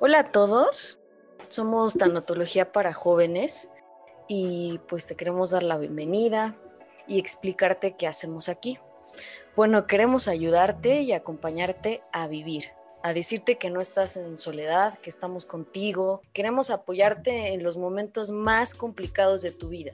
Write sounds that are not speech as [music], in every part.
Hola a todos, somos Tanatología para Jóvenes y pues te queremos dar la bienvenida y explicarte qué hacemos aquí. Bueno, queremos ayudarte y acompañarte a vivir, a decirte que no estás en soledad, que estamos contigo. Queremos apoyarte en los momentos más complicados de tu vida.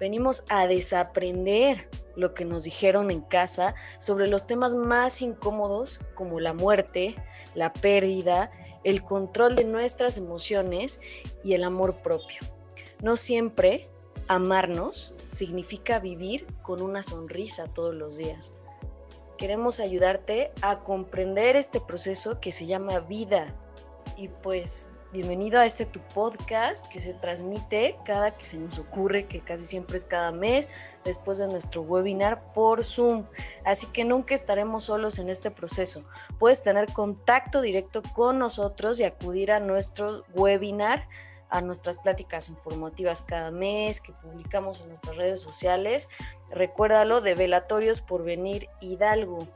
Venimos a desaprender lo que nos dijeron en casa sobre los temas más incómodos como la muerte, la pérdida, el control de nuestras emociones y el amor propio. No siempre amarnos significa vivir con una sonrisa todos los días. Queremos ayudarte a comprender este proceso que se llama vida. Y pues bienvenido a este tu podcast que se transmite cada que se nos ocurre, que casi siempre es cada mes, después de nuestro webinar por Zoom. Así que nunca estaremos solos en este proceso. Puedes tener contacto directo con nosotros y acudir a nuestro webinar a nuestras pláticas informativas cada mes que publicamos en nuestras redes sociales. Recuérdalo de Velatorios por Venir Hidalgo.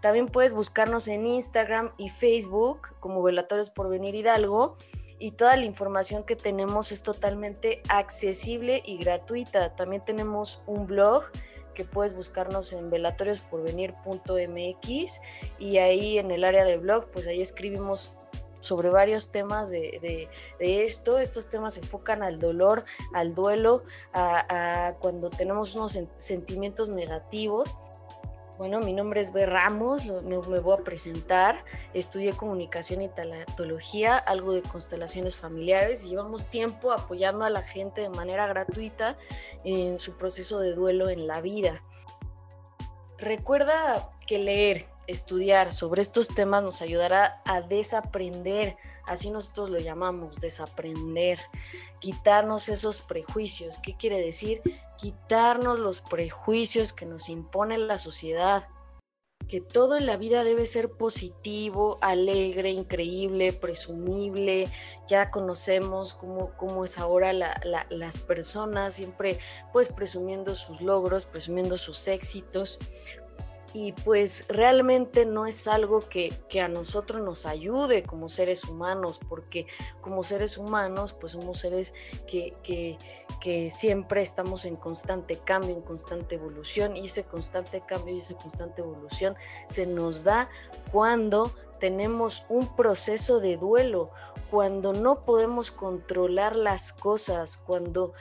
También puedes buscarnos en Instagram y Facebook como Velatorios por Venir Hidalgo y toda la información que tenemos es totalmente accesible y gratuita. También tenemos un blog que puedes buscarnos en velatoriosporvenir.mx y ahí en el área de blog, pues ahí escribimos sobre varios temas de, esto. Estos temas se enfocan al dolor, al duelo, a, cuando tenemos unos sentimientos negativos. Bueno, mi nombre es B. Ramos, me, voy a presentar. Estudié comunicación y talatología, algo de constelaciones familiares llevamos tiempo apoyando a la gente de manera gratuita en su proceso de duelo en la vida. Recuerda que leer, estudiar sobre estos temas nos ayudará a desaprender, así nosotros lo llamamos, desaprender, quitarnos esos prejuicios. ¿Qué quiere decir? Quitarnos los prejuicios que nos impone la sociedad, que todo en la vida debe ser positivo, alegre, increíble, presumible. Ya conocemos cómo, cómo es ahora las personas, siempre pues presumiendo sus logros, presumiendo sus éxitos y pues realmente no es algo que, a nosotros nos ayude como seres humanos, porque como seres humanos pues somos seres que, que, que, siempre estamos en constante cambio, en constante evolución y ese constante cambio y esa constante evolución se nos da cuando tenemos un proceso de duelo, cuando no podemos controlar las cosas, cuando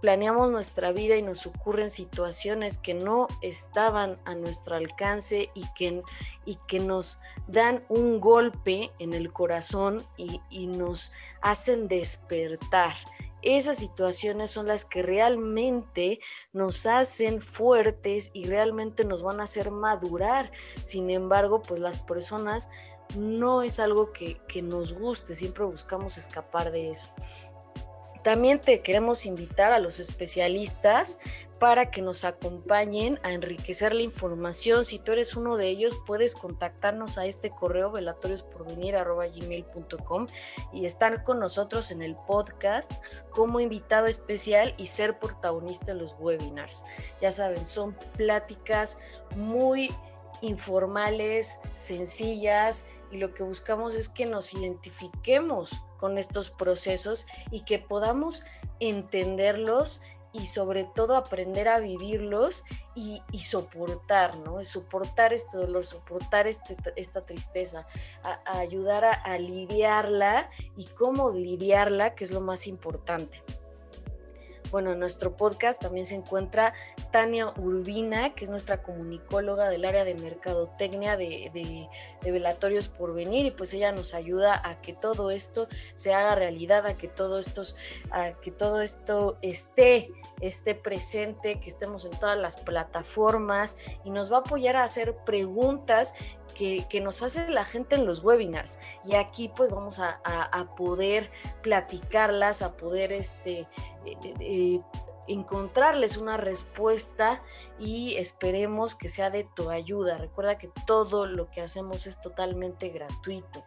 planeamos nuestra vida y nos ocurren situaciones que no estaban a nuestro alcance y que, y que nos dan un golpe en el corazón y, y nos hacen despertar. Esas situaciones son las que realmente nos hacen fuertes y realmente nos van a hacer madurar. Sin embargo, pues las personas no es algo que, que nos guste, siempre buscamos escapar de eso. También te queremos invitar a los especialistas para que nos acompañen a enriquecer la información. Si tú eres uno de ellos, puedes contactarnos a este correo velatoriosporvenir.gmail.com y estar con nosotros en el podcast como invitado especial y ser protagonista en los webinars. Ya saben, son pláticas muy informales, sencillas y lo que buscamos es que nos identifiquemos con estos procesos y que podamos entenderlos y sobre todo aprender a vivirlos y, soportar, ¿no? Soportar este dolor, soportar este, esta tristeza, ayudar a, a lidiarla y cómo lidiarla, que es lo más importante. Bueno, en nuestro podcast también se encuentra Tania Urbina, que es nuestra comunicóloga del área de mercadotecnia de, de, Velatorios por Venir, y pues ella nos ayuda a que todo esto se haga realidad, a que todo esto, a que todo esto esté, esté presente, que estemos en todas las plataformas y nos va a apoyar a hacer preguntas que, nos hace la gente en los webinars. Y aquí pues vamos a, poder platicarlas, a poder este, encontrarles una respuesta y esperemos que sea de tu ayuda. Recuerda que todo lo que hacemos es totalmente gratuito.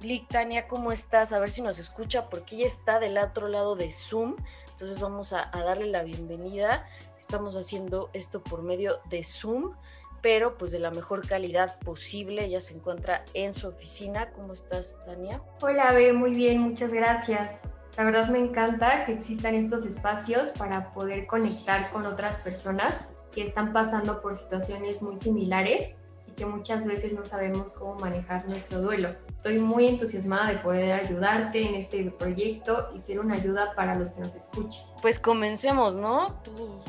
Lick, Tania, ¿cómo estás? A ver si nos escucha porque ella está del otro lado de Zoom. Entonces vamos a darle la bienvenida. Estamos haciendo esto por medio de Zoom pero pues de la mejor calidad posible. Ella se encuentra en su oficina. ¿Cómo estás, Tania? Hola, Be, muy bien, muchas gracias. La verdad me encanta que existan estos espacios para poder conectar con otras personas que están pasando por situaciones muy similares que muchas veces no sabemos cómo manejar nuestro duelo. Estoy muy entusiasmada de poder ayudarte en este proyecto y ser una ayuda para los que nos escuchen. Pues comencemos, ¿no? Tú...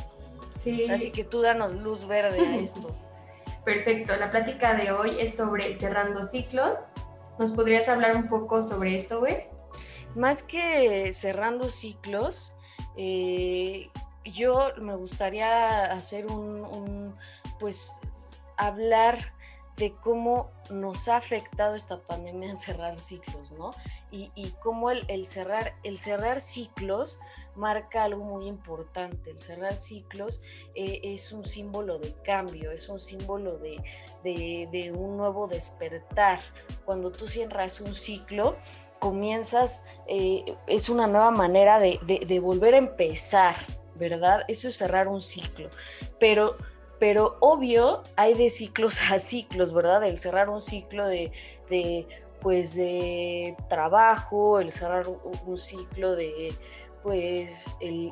Sí. Así que tú danos luz verde a esto. [laughs] Perfecto, la plática de hoy es sobre cerrando ciclos. ¿Nos podrías hablar un poco sobre esto, güey? Más que cerrando ciclos, eh, yo me gustaría hacer un, pues, hablar de cómo nos ha afectado esta pandemia en cerrar ciclos, ¿no? Y, cómo el, cerrar, el cerrar ciclos marca algo muy importante. El cerrar ciclos eh, es un símbolo de cambio, es un símbolo de, de, un nuevo despertar. Cuando tú cierras un ciclo, comienzas, eh, es una nueva manera de, de, volver a empezar, ¿verdad? Eso es cerrar un ciclo. Pero, pero obvio, hay de ciclos [laughs] a ciclos, ¿verdad? El cerrar un ciclo de, de pues de trabajo, el cerrar un, ciclo de pues el,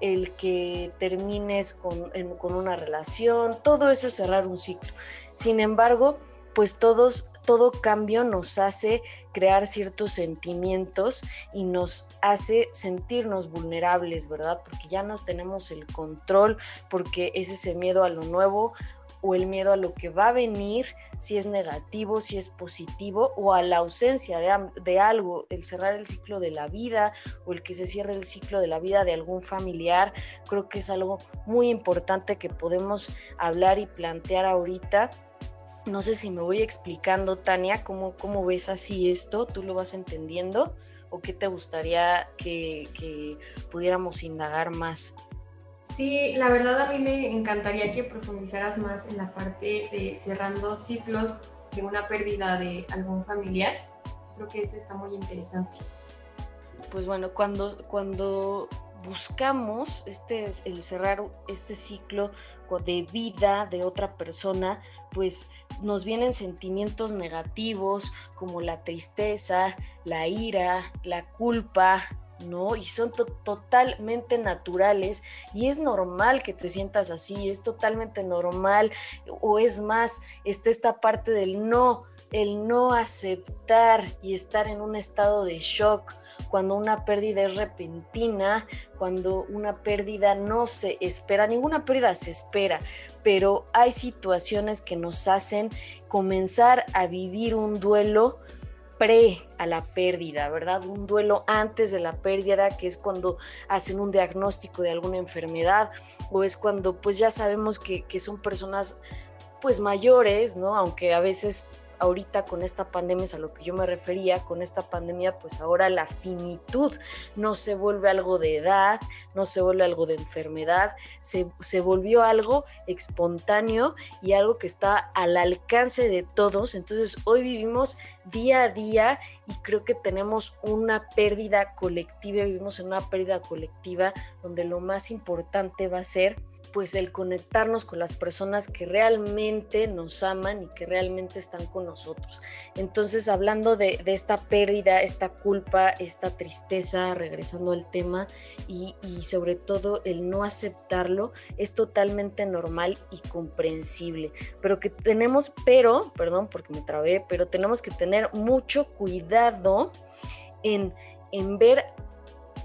el, que termines con, con, una relación, todo eso es cerrar un ciclo. Sin embargo, pues todos todo cambio nos hace crear ciertos sentimientos y nos hace sentirnos vulnerables, ¿verdad? Porque ya no tenemos el control, porque es ese miedo a lo nuevo o el miedo a lo que va a venir, si es negativo, si es positivo, o a la ausencia de, de, algo, el cerrar el ciclo de la vida o el que se cierre el ciclo de la vida de algún familiar, creo que es algo muy importante que podemos hablar y plantear ahorita no sé si me voy explicando, Tania, cómo, cómo ves así esto, tú lo vas entendiendo o qué te gustaría que, pudiéramos indagar más. Sí, la verdad a mí me encantaría que profundizaras más en la parte de cerrando ciclos de una pérdida de algún familiar. Creo que eso está muy interesante. Pues bueno, cuando, cuando buscamos este, el cerrar este ciclo de vida de otra persona, pues nos vienen sentimientos negativos como la tristeza, la ira, la culpa, ¿no? Y son totalmente naturales y es normal que te sientas así, es totalmente normal o es más, está esta parte del no, el no aceptar y estar en un estado de shock cuando una pérdida es repentina, cuando una pérdida no se espera, ninguna pérdida se espera, pero hay situaciones que nos hacen comenzar a vivir un duelo pre a la pérdida, ¿verdad? Un duelo antes de la pérdida, que es cuando hacen un diagnóstico de alguna enfermedad o es cuando pues ya sabemos que, que son personas pues mayores, ¿no? Aunque a veces ahorita con esta pandemia es a lo que yo me refería, con esta pandemia pues ahora la finitud no se vuelve algo de edad, no se vuelve algo de enfermedad, se, se volvió algo espontáneo y algo que está al alcance de todos, entonces hoy vivimos día a día y creo que tenemos una pérdida colectiva, vivimos en una pérdida colectiva donde lo más importante va a ser pues el conectarnos con las personas que realmente nos aman y que realmente están con nosotros. Entonces, hablando de, esta pérdida, esta culpa, esta tristeza, regresando al tema, y, sobre todo el no aceptarlo, es totalmente normal y comprensible. Pero que tenemos, pero, perdón porque me trabé, pero tenemos que tener mucho cuidado en, en ver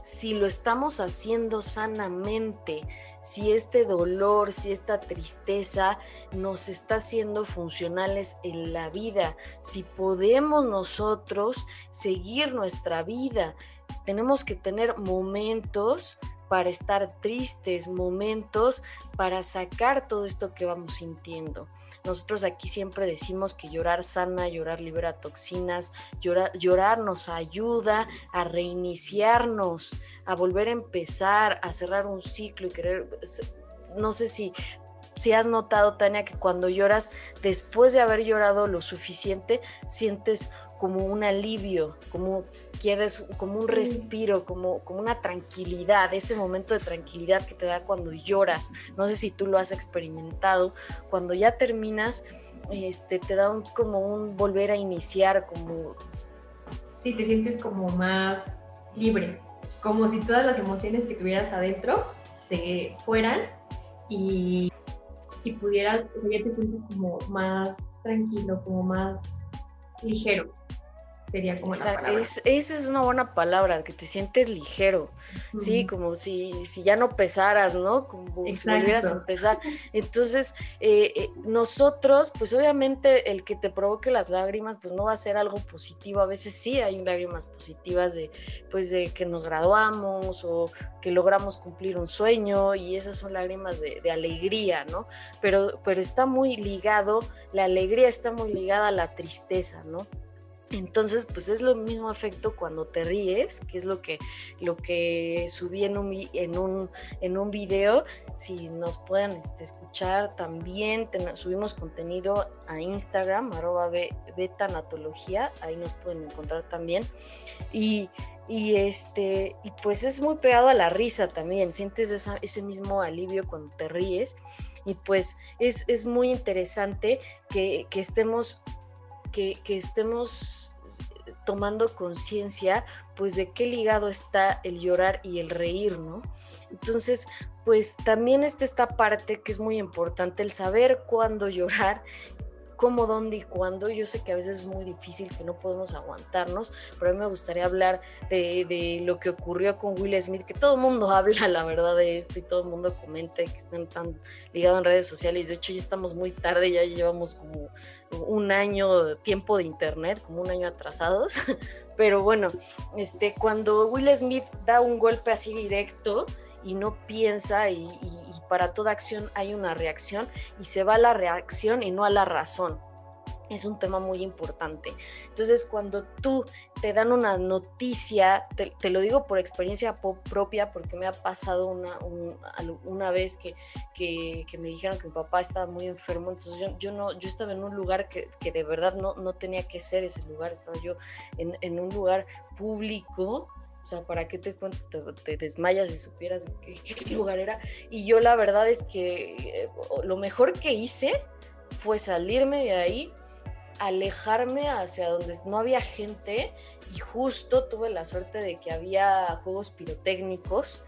si lo estamos haciendo sanamente, si este dolor, si esta tristeza nos está haciendo funcionales en la vida, si podemos nosotros seguir nuestra vida. Tenemos que tener momentos para estar tristes, momentos para sacar todo esto que vamos sintiendo. Nosotros aquí siempre decimos que llorar sana, llorar libera toxinas, llorar, llorar nos ayuda a reiniciarnos, a volver a empezar, a cerrar un ciclo y querer, no sé si si has notado, Tania, que cuando lloras, después de haber llorado lo suficiente, sientes como un alivio, como quieres, como un respiro, como, como una tranquilidad, ese momento de tranquilidad que te da cuando lloras. No sé si tú lo has experimentado, cuando ya terminas, este, te da como un volver a iniciar, como... Sí, te sientes como más libre, como si todas las emociones que tuvieras adentro se fueran y, y pudieras, o sea, ya te sientes como más tranquilo, como más ligero sería como la palabra. esa es una buena palabra, que te sientes ligero, sí, como si, si ya no pesaras, ¿no? Como si volvieras a empezar. Entonces, eh, eh, nosotros, pues obviamente el que te provoque las lágrimas, pues no va a ser algo positivo. A veces sí hay lágrimas positivas de, pues de que nos graduamos o que logramos cumplir un sueño y esas son lágrimas de, de alegría, ¿no? Pero, pero está muy ligado, la alegría está muy ligada a la tristeza, ¿no? Entonces, pues es lo mismo efecto cuando te ríes, que es lo que, lo que subí en un, en, un, en un video. Si nos pueden este, escuchar también, subimos contenido a Instagram, arroba betanatología, ahí nos pueden encontrar también. Y, y, este, y pues es muy pegado a la risa también, sientes ese mismo alivio cuando te ríes. Y pues es, es muy interesante que, que estemos que, estemos tomando conciencia pues de qué ligado está el llorar y el reír, ¿no? Entonces, pues también está esta parte que es muy importante, el saber cuándo [laughs] llorar cómo, dónde y cuándo. Yo sé que a veces es muy difícil, que no podemos aguantarnos, pero a mí me gustaría hablar de, lo que ocurrió con Will Smith, que todo el mundo [laughs] habla, la verdad, de esto y todo el mundo comenta que están tan ligados en redes sociales. De hecho, ya estamos muy tarde, ya llevamos como un año tiempo de internet, como un año atrasados. [laughs] Pero bueno, este, cuando Will Smith da un golpe así directo, y no piensa y, para toda acción hay una reacción y se va a la reacción y no a la razón. Es un tema muy importante. Entonces, cuando tú te dan una noticia, te, lo digo por experiencia propia, porque me ha pasado una, una vez que, que, me dijeron que mi papá estaba muy enfermo, entonces yo, yo no, yo estaba en un lugar que, que, de verdad no, no tenía que ser ese lugar, estaba yo en, en un lugar público sea, ¿para qué te cuento? Te, desmayas y supieras qué, [laughs] qué, lugar era. Y yo la verdad es que eh, lo mejor que hice fue salirme de ahí, alejarme hacia donde no había gente y justo tuve la suerte de que había juegos pirotécnicos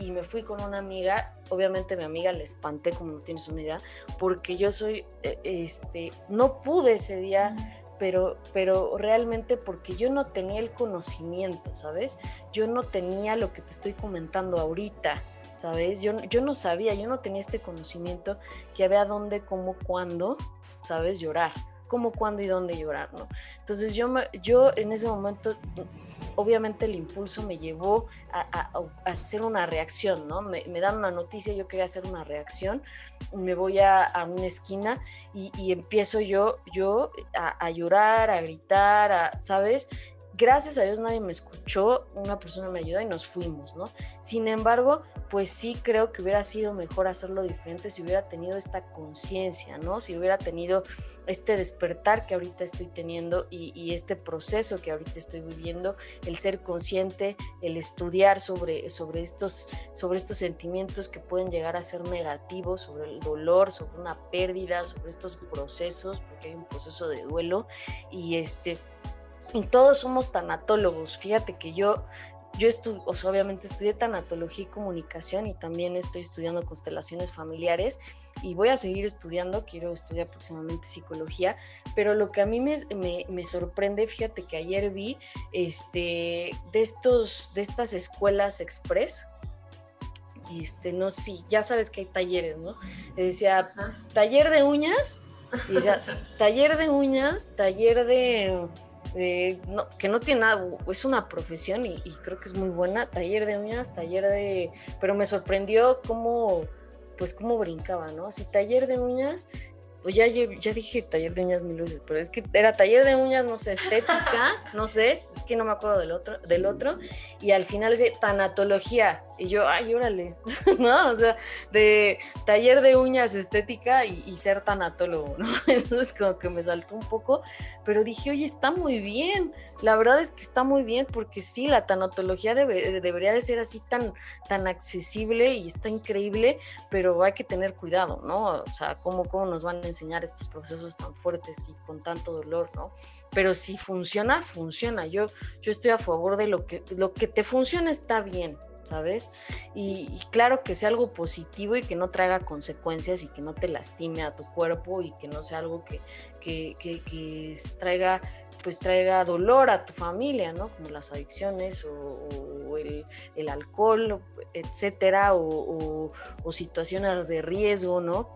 y me fui con una amiga. Obviamente mi amiga le espanté, como no tienes una idea, porque yo soy, eh, este, no pude ese día pero, pero realmente porque yo no tenía el conocimiento, ¿sabes? Yo no tenía lo que te estoy comentando ahorita, ¿sabes? Yo, yo no sabía, yo no tenía este conocimiento que había dónde, cómo, cuándo, ¿sabes? Llorar, cómo, cuándo y dónde llorar, ¿no? Entonces yo, yo en ese momento obviamente el impulso me llevó a, hacer una reacción, ¿no? Me, dan una noticia, yo quería hacer una reacción, me voy a, una esquina y, empiezo yo, yo a, llorar, a gritar, ¿sabes? Gracias a Dios nadie me escuchó, una persona me ayudó y nos fuimos, ¿no? Sin embargo, pues sí creo que hubiera sido mejor hacerlo diferente si hubiera tenido esta conciencia, ¿no? Si hubiera tenido este despertar que ahorita estoy teniendo y, este proceso que ahorita estoy viviendo, el ser consciente, el estudiar sobre, sobre, estos, sobre estos sentimientos que pueden llegar a ser negativos, sobre el dolor, sobre una pérdida, sobre estos procesos, porque hay un proceso de duelo y este y todos somos tanatólogos. Fíjate que yo, yo o obviamente estudié tanatología y comunicación y también estoy estudiando constelaciones familiares y voy a seguir estudiando, quiero estudiar próximamente psicología, pero lo que a mí me, me, sorprende, fíjate que ayer vi este, de, estos, de estas escuelas express, este, no sé, ya sabes que hay talleres, ¿no? Decía, taller de uñas, y decía, taller de uñas, taller de que no tiene nada, es una profesión y, creo que es muy buena, taller de uñas, taller de, pero me sorprendió cómo, pues cómo brincaba, ¿no? Así, taller de uñas, pues ya, ya dije taller de uñas mil veces, pero es que era taller de uñas, no sé, estética, [laughs] no sé, es que no me acuerdo del otro, del otro, y al final es tanatología, y yo, ay, órale, [laughs] ¿no? O sea, de taller de uñas estética y, ser tanatólogo, ¿no? [laughs] Entonces como que me saltó un poco, pero dije, oye, está muy bien, la verdad es que está muy bien, porque sí, la tanatología debería de ser así tan, tan accesible y está increíble, pero hay que tener cuidado, ¿no? O sea, ¿cómo, cómo nos van a enseñar estos procesos tan fuertes y con tanto dolor, ¿no? Pero si funciona, funciona. Yo, yo estoy a favor de lo que, lo que te funciona está bien, ¿sabes? Y, claro que sea algo positivo y que no traiga consecuencias y que no te lastime a tu cuerpo y que no sea algo que, que, que, traiga pues traiga dolor a tu familia, ¿no? Como las adicciones o, el, el, alcohol, etcétera, o, o, situaciones de riesgo, ¿no?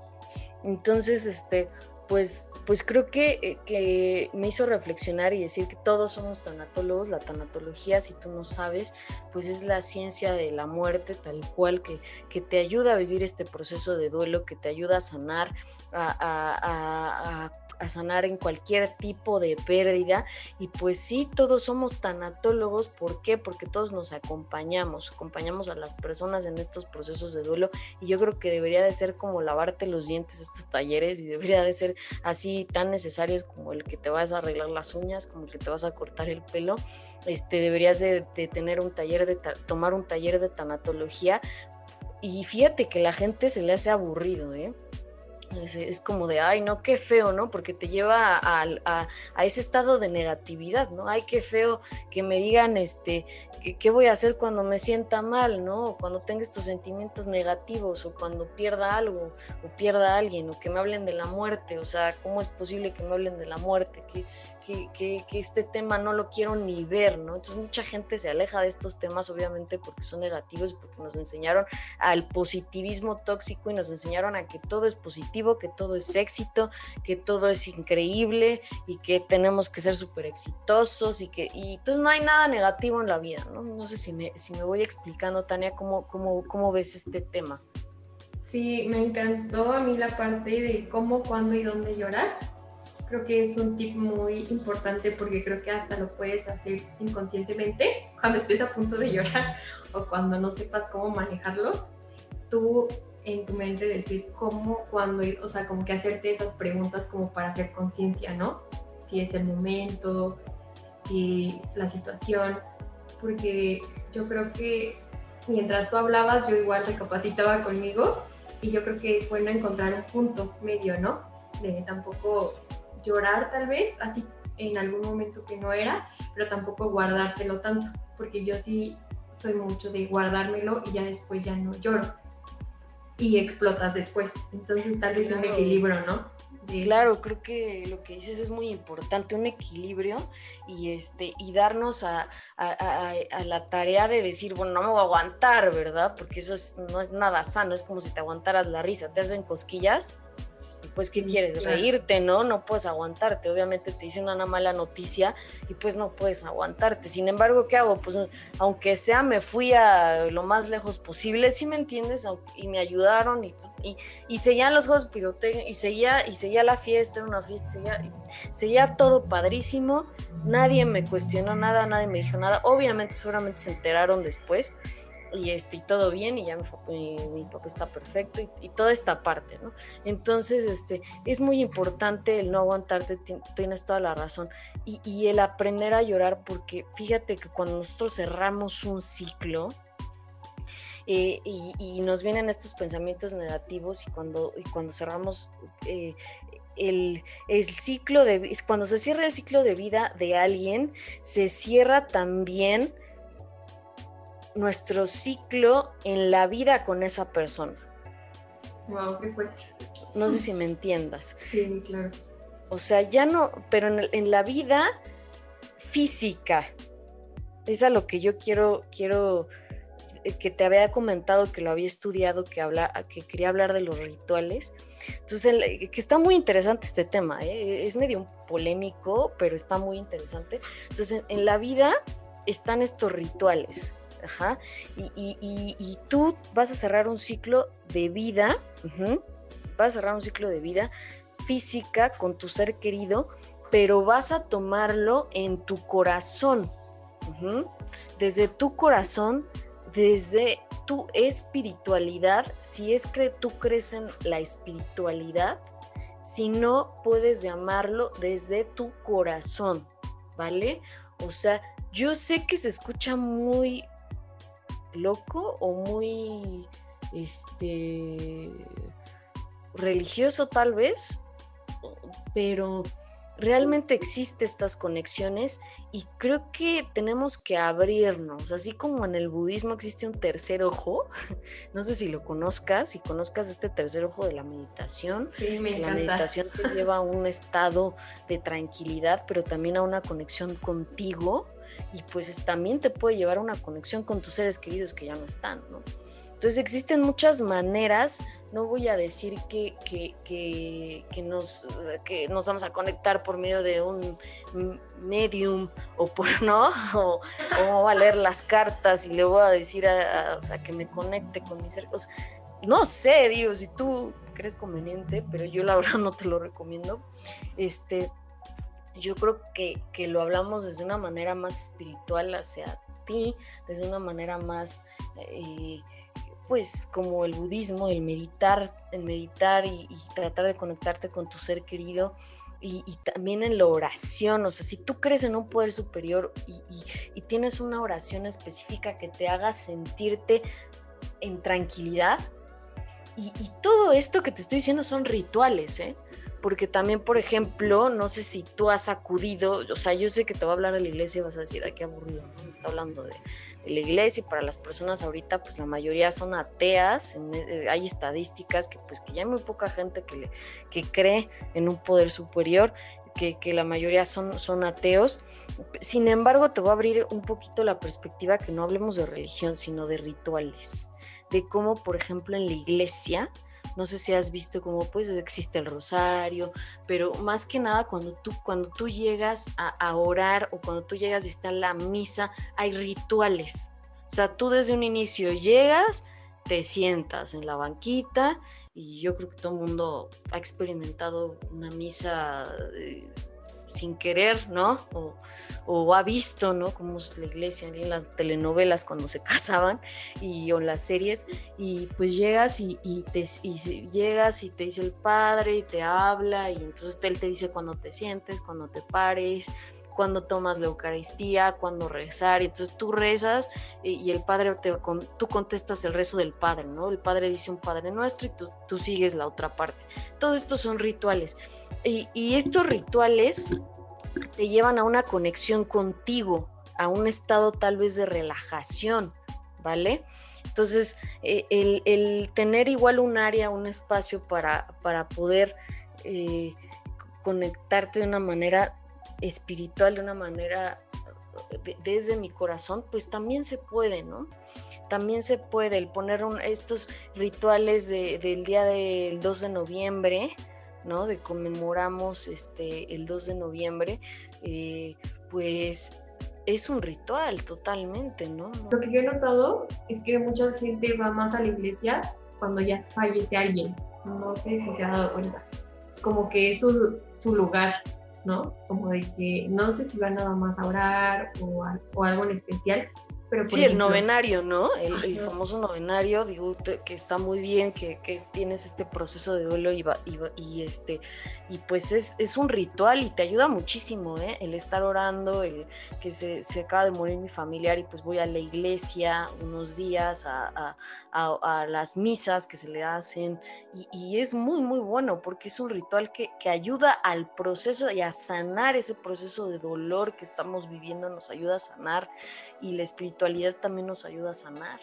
Entonces, este, pues, pues creo que, eh, que, me hizo reflexionar y decir que todos somos tanatólogos. La tanatología, si tú no sabes, pues es la ciencia de la muerte tal cual que, que te ayuda a vivir este proceso de duelo, que te ayuda a sanar, a, a, sanar en cualquier tipo de pérdida. Y pues sí, todos somos tanatólogos. ¿Por qué? Porque todos nos acompañamos, acompañamos a las personas en estos procesos de duelo. Y yo creo que debería de ser como lavarte los dientes estos talleres y debería de ser así tan necesarios como el que te vas a arreglar las uñas, como el que te vas a cortar el pelo. Este, deberías de, de tener un taller de, tomar un taller de tanatología. Y fíjate que la gente se le hace aburrido, ¿eh? Es, como de, ay, no, qué feo, ¿no? Porque te lleva a, ese estado de negatividad, ¿no? Ay, qué feo que me digan, este, ¿qué voy a hacer cuando me sienta mal, ¿no? O cuando tenga estos sentimientos negativos, o cuando pierda algo, o pierda a alguien, o que me hablen de la muerte, o sea, ¿cómo es posible que me hablen de la muerte? Que, que, que, este tema no lo quiero ni ver, ¿no? Entonces mucha gente se aleja de estos temas, obviamente, porque son negativos, porque nos enseñaron al positivismo tóxico y nos enseñaron a que todo es positivo, que todo es éxito, que todo es increíble y que tenemos que ser súper exitosos y que, y entonces no hay nada negativo en la vida, ¿no? sé si me, si me voy explicando, Tania, cómo, cómo, cómo ves este tema. Sí, me encantó a mí la parte de cómo, cuándo y dónde llorar. Creo que es un tip muy importante porque creo que hasta lo puedes hacer inconscientemente cuando estés a punto de llorar o cuando no sepas cómo manejarlo. Tú en tu mente decir cómo, cuándo, o sea, como que hacerte esas preguntas como para hacer conciencia, ¿no? Si es el momento, si la situación porque yo creo que mientras tú hablabas yo igual recapacitaba conmigo y yo creo que es bueno encontrar un punto medio, ¿no? De tampoco llorar tal vez, así en algún momento que no era, pero tampoco guardártelo tanto, porque yo sí soy mucho de guardármelo y ya después ya no lloro y explotas después. Entonces tal vez un equilibrio, ¿no? Claro, creo que lo que dices es muy importante, un equilibrio y este y darnos a, la tarea de decir, bueno, no me voy a aguantar, ¿verdad? Porque eso no es nada sano, es como si te aguantaras la risa, te hacen cosquillas, pues ¿qué quieres? Reírte, ¿no? No puedes aguantarte, obviamente te dicen una mala noticia y pues no puedes aguantarte. Sin embargo, ¿qué hago? Pues aunque sea, me fui a lo más lejos posible, ¿sí me entiendes? Y me ayudaron y y, y seguían los juegos pirotécnicos y seguía, y seguía la fiesta, era una fiesta, seguía, seguía todo padrísimo, nadie me cuestionó nada, nadie me dijo nada, obviamente seguramente se enteraron después y, este, y todo bien y ya mi, mi, papá está perfecto y, toda esta parte, ¿no? Entonces, este, es muy importante el no aguantarte, tienes toda la razón, y, el aprender a llorar porque fíjate que cuando nosotros cerramos un ciclo, eh, y, nos vienen estos pensamientos negativos y cuando, cuando cerramos eh, el, el, ciclo de, cuando se cierra el ciclo de vida de alguien, se cierra también nuestro ciclo en la vida con esa persona. Wow, qué fuerte. No sé si me entiendas. [laughs] Sí, claro. O sea, ya no, pero en, en la vida física, es a lo que yo quiero, quiero eh, que te había comentado que lo había estudiado, que, habla, que quería hablar de los rituales. Entonces, que está muy interesante este tema, ¿eh? es medio polémico, pero está muy interesante. Entonces, en, la vida están estos rituales, Ajá. Y, y, tú vas a cerrar un ciclo de vida, vas a cerrar un ciclo de vida física con tu ser querido, pero vas a tomarlo en tu corazón. Desde tu corazón, desde tu espiritualidad, si es que tú crees en la espiritualidad, si no puedes llamarlo desde tu corazón, ¿vale? O sea, yo sé que se escucha muy loco o muy este religioso tal vez, pero realmente existen estas conexiones y creo que tenemos que abrirnos, así como en el budismo existe un tercer ojo, [laughs] no sé si lo conozcas, si conozcas este tercer ojo de la meditación, sí, me la meditación te [laughs] lleva a un estado de tranquilidad, pero también a una conexión contigo y pues también te puede llevar a una conexión con tus seres queridos que ya no están, ¿no? Entonces existen muchas maneras, no voy a decir que, que, nos, que nos vamos a conectar por medio de un medium o por, [laughs] ¿no? O, a leer las cartas y le voy a decir, a, o sea, que me conecte con mis seres. no sé, digo, si tú crees conveniente, pero yo la [laughs] verdad no te lo recomiendo. Este, yo creo que, que lo hablamos desde una manera más espiritual hacia ti, desde una manera más... Eh, pues como el budismo, el meditar, el meditar y, tratar de conectarte con tu ser querido y, también en la oración, o sea, si tú crees en un poder superior y, tienes una oración específica que te haga sentirte en tranquilidad, y, todo esto que te estoy diciendo son rituales, ¿eh? Porque también, por ejemplo, no sé si tú has acudido, o sea, yo sé que te va a hablar de la iglesia y vas a decir, ay, qué aburrido, ¿no? Está hablando de, la iglesia y para las personas ahorita, pues la mayoría son ateas, eh, hay estadísticas que pues que ya hay muy poca gente que, le, que cree en un poder superior, que, que, la mayoría son, son ateos. Sin embargo, te voy a abrir un poquito la perspectiva que no hablemos de religión, sino de rituales, de cómo, por ejemplo, en la iglesia, no sé si has visto cómo pues existe el rosario, pero más que nada cuando tú, cuando tú llegas a, orar o cuando tú llegas y está la misa, hay rituales. O sea, tú desde un inicio llegas, te sientas en la banquita y yo creo que todo el mundo ha experimentado una misa sin querer, ¿no? O, ha visto, ¿no? Cómo es la iglesia en las telenovelas cuando se [laughs] casaban y o en las series y pues llegas y, te llegas y te dice el padre y te habla y entonces él te dice cuando te sientes, cuando te pares, cuando tomas la Eucaristía, cuando rezar, entonces tú rezas y, el Padre, te, tú contestas el rezo del Padre, ¿no? El Padre dice un Padre nuestro y tú, sigues la otra parte. Todo esto son rituales. Y, y estos rituales te llevan a una conexión contigo, a un estado tal vez de relajación, ¿vale? Entonces, eh, el, tener igual un área, un espacio para, para poder eh, conectarte de una manera espiritual, de una manera desde mi corazón, pues también se puede, ¿no? También se puede el poner estos rituales del día del 2 de noviembre, ¿no? De conmemoramos este, el 2 de noviembre, eh, pues es un ritual totalmente, ¿no? Lo que yo he notado es que mucha gente va más a la iglesia cuando ya fallece alguien. No sé si se ha dado cuenta. Como que es su, su lugar, ¿no? Como de que no sé si va nada más a orar o, o algo en especial, sí, el novenario, ¿no? El, famoso novenario, digo, que está muy bien, que, tienes este proceso de duelo y, y, este, y pues es, es, un ritual y te ayuda muchísimo, ¿eh? El estar orando, el que se, se, acaba de morir mi familiar y pues voy a la iglesia unos días a, a, las misas que se le hacen y, es muy, muy bueno porque es un ritual que, que ayuda al proceso y a sanar ese proceso de dolor que estamos viviendo, nos ayuda a sanar y la espiritualidad también nos ayuda a sanar.